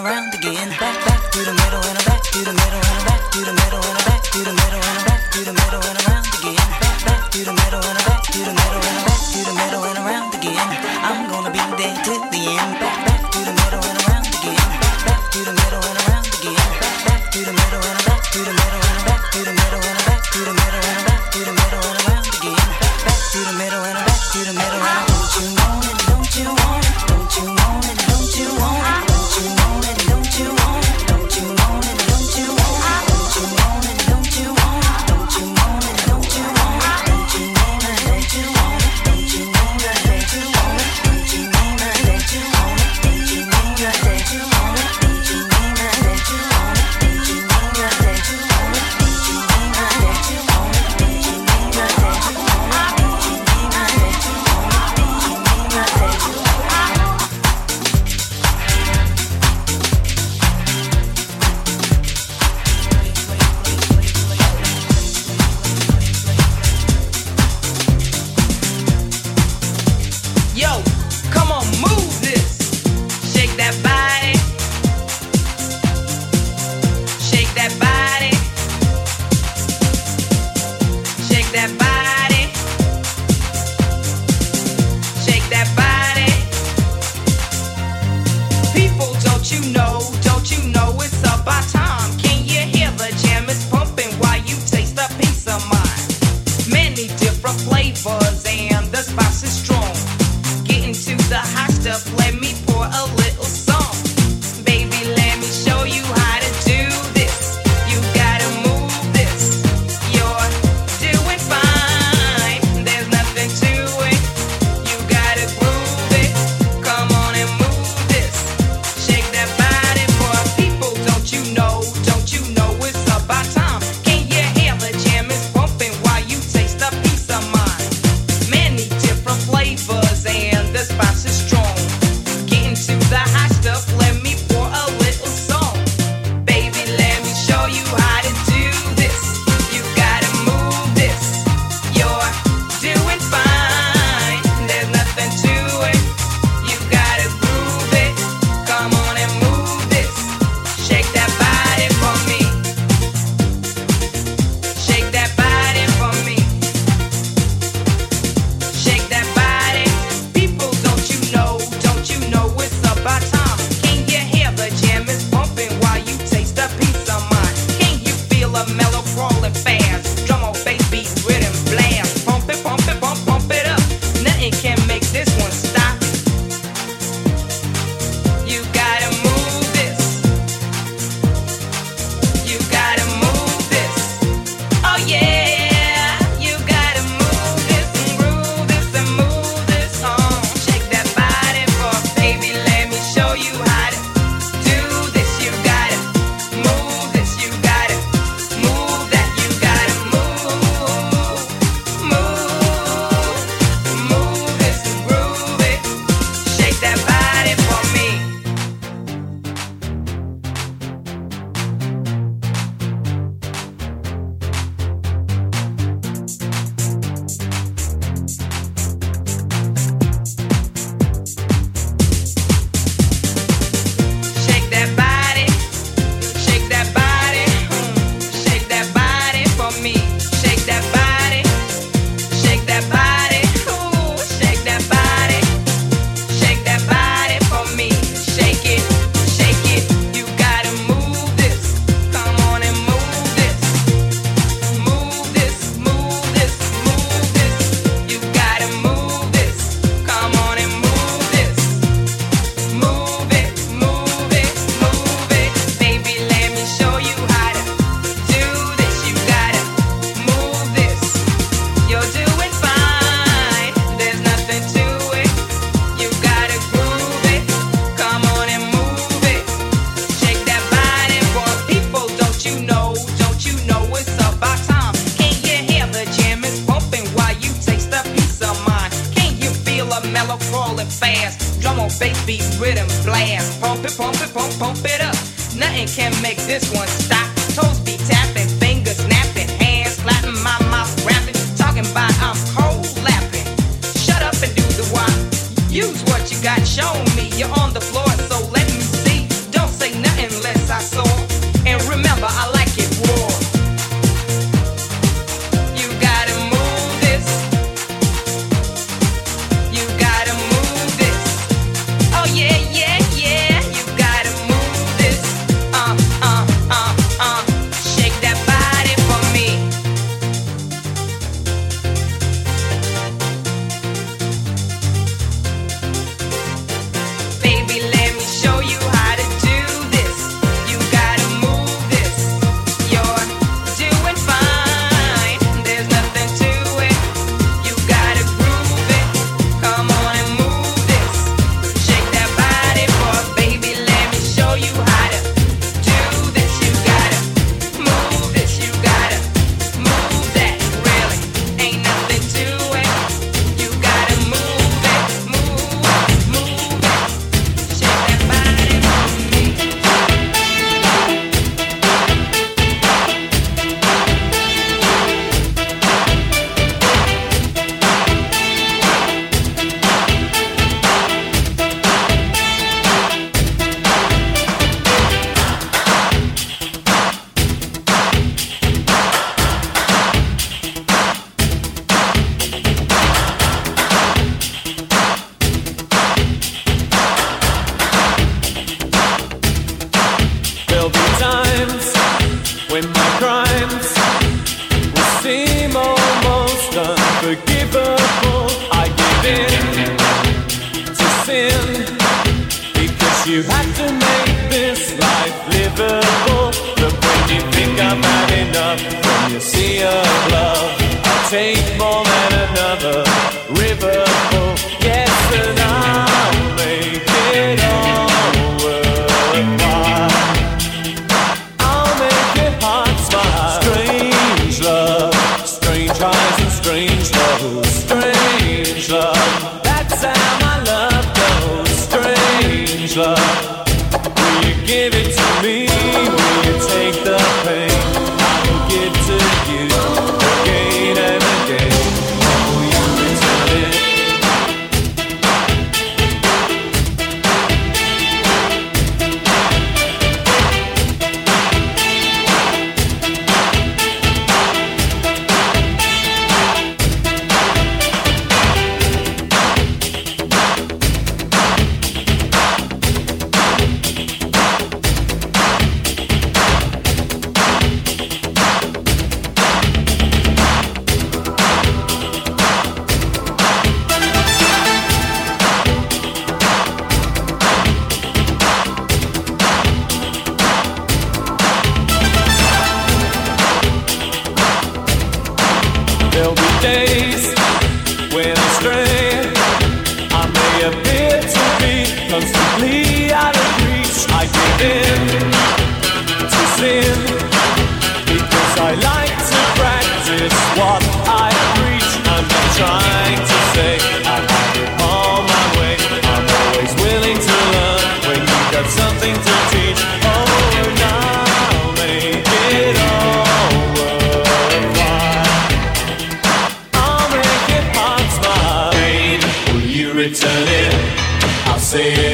around again. Back, back to the middle and back to the middle and back to the middle and back to the middle and back to the middle and around again. Back, back to the middle and back to the middle and back to the middle and around again. I'm gonna be there till the end. Return it? I'll say it